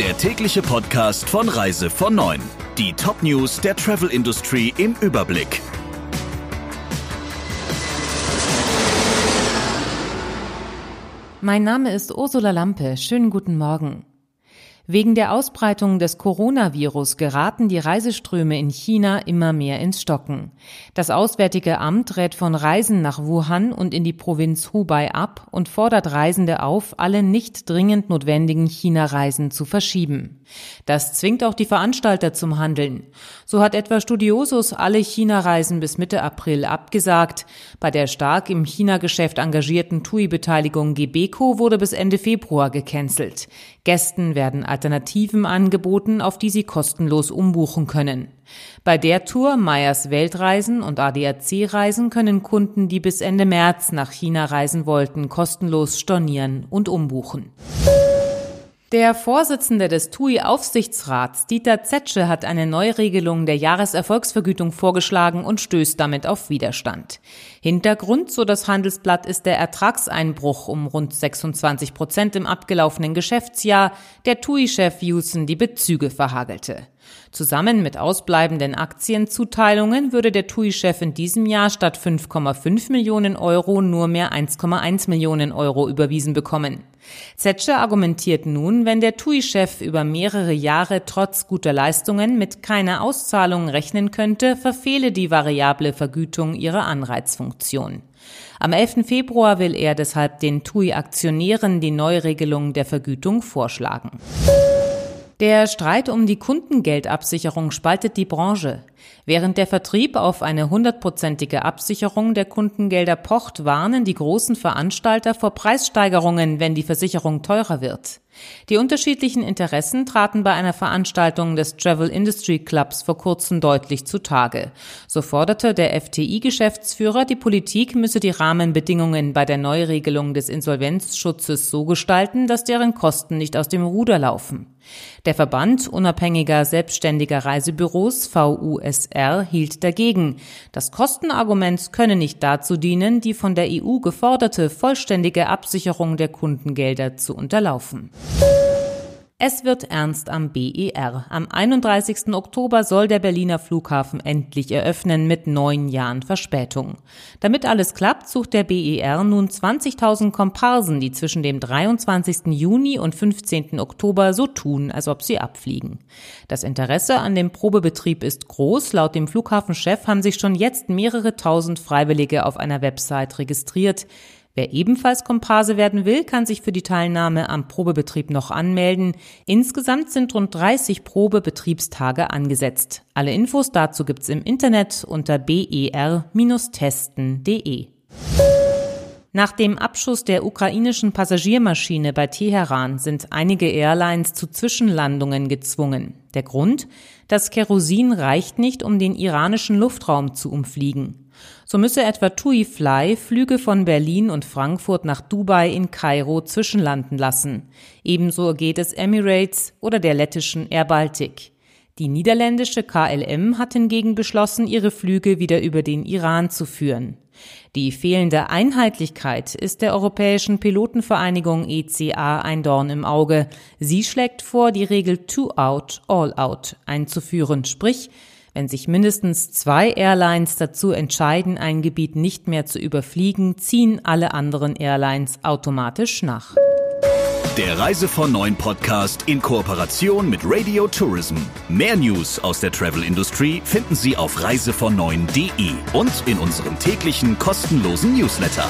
der tägliche Podcast von Reise von 9. Die Top-News der Travel Industry im Überblick. Mein Name ist Ursula Lampe. Schönen guten Morgen. Wegen der Ausbreitung des Coronavirus geraten die Reiseströme in China immer mehr ins Stocken. Das Auswärtige Amt rät von Reisen nach Wuhan und in die Provinz Hubei ab und fordert Reisende auf, alle nicht dringend notwendigen China-Reisen zu verschieben. Das zwingt auch die Veranstalter zum Handeln. So hat etwa Studiosus alle China-Reisen bis Mitte April abgesagt. Bei der stark im China-Geschäft engagierten TUI-Beteiligung Gebeco wurde bis Ende Februar gecancelt. Gästen werden Alternativen angeboten, auf die sie kostenlos umbuchen können. Bei der Tour Meyers Weltreisen und ADAC Reisen können Kunden, die bis Ende März nach China reisen wollten, kostenlos stornieren und umbuchen. Der Vorsitzende des TUI-Aufsichtsrats, Dieter Zetsche, hat eine Neuregelung der Jahreserfolgsvergütung vorgeschlagen und stößt damit auf Widerstand. Hintergrund, so das Handelsblatt, ist der Ertragseinbruch um rund 26 Prozent im abgelaufenen Geschäftsjahr, der TUI-Chef Houston die Bezüge verhagelte. Zusammen mit ausbleibenden Aktienzuteilungen würde der TUI-Chef in diesem Jahr statt 5,5 Millionen Euro nur mehr 1,1 Millionen Euro überwiesen bekommen. Zetsche argumentiert nun, wenn der TUI-Chef über mehrere Jahre trotz guter Leistungen mit keiner Auszahlung rechnen könnte, verfehle die variable Vergütung ihre Anreizfunktion. Am 11. Februar will er deshalb den TUI-Aktionären die Neuregelung der Vergütung vorschlagen. Der Streit um die Kundengeldabsicherung spaltet die Branche. Während der Vertrieb auf eine hundertprozentige Absicherung der Kundengelder pocht, warnen die großen Veranstalter vor Preissteigerungen, wenn die Versicherung teurer wird. Die unterschiedlichen Interessen traten bei einer Veranstaltung des Travel Industry Clubs vor kurzem deutlich zutage. So forderte der FTI-Geschäftsführer, die Politik müsse die Rahmenbedingungen bei der Neuregelung des Insolvenzschutzes so gestalten, dass deren Kosten nicht aus dem Ruder laufen. Der Verband unabhängiger selbstständiger Reisebüros VUSR hielt dagegen. Das Kostenargument könne nicht dazu dienen, die von der EU geforderte vollständige Absicherung der Kundengelder zu unterlaufen. Es wird ernst am BER. Am 31. Oktober soll der Berliner Flughafen endlich eröffnen mit neun Jahren Verspätung. Damit alles klappt, sucht der BER nun 20.000 Komparsen, die zwischen dem 23. Juni und 15. Oktober so tun, als ob sie abfliegen. Das Interesse an dem Probebetrieb ist groß. Laut dem Flughafenchef haben sich schon jetzt mehrere tausend Freiwillige auf einer Website registriert. Wer ebenfalls Komparse werden will, kann sich für die Teilnahme am Probebetrieb noch anmelden. Insgesamt sind rund 30 Probebetriebstage angesetzt. Alle Infos dazu gibt's im Internet unter ber-testen.de. Nach dem Abschuss der ukrainischen Passagiermaschine bei Teheran sind einige Airlines zu Zwischenlandungen gezwungen. Der Grund? Das Kerosin reicht nicht, um den iranischen Luftraum zu umfliegen. So müsse etwa TUI Fly Flüge von Berlin und Frankfurt nach Dubai in Kairo zwischenlanden lassen. Ebenso geht es Emirates oder der lettischen Air Baltic. Die niederländische KLM hat hingegen beschlossen, ihre Flüge wieder über den Iran zu führen. Die fehlende Einheitlichkeit ist der Europäischen Pilotenvereinigung ECA ein Dorn im Auge. Sie schlägt vor, die Regel Two Out, All Out einzuführen, sprich, wenn sich mindestens zwei Airlines dazu entscheiden, ein Gebiet nicht mehr zu überfliegen, ziehen alle anderen Airlines automatisch nach. Der Reise von Neuen Podcast in Kooperation mit Radio Tourism. Mehr News aus der Travel Industry finden Sie auf reisevon und in unserem täglichen kostenlosen Newsletter.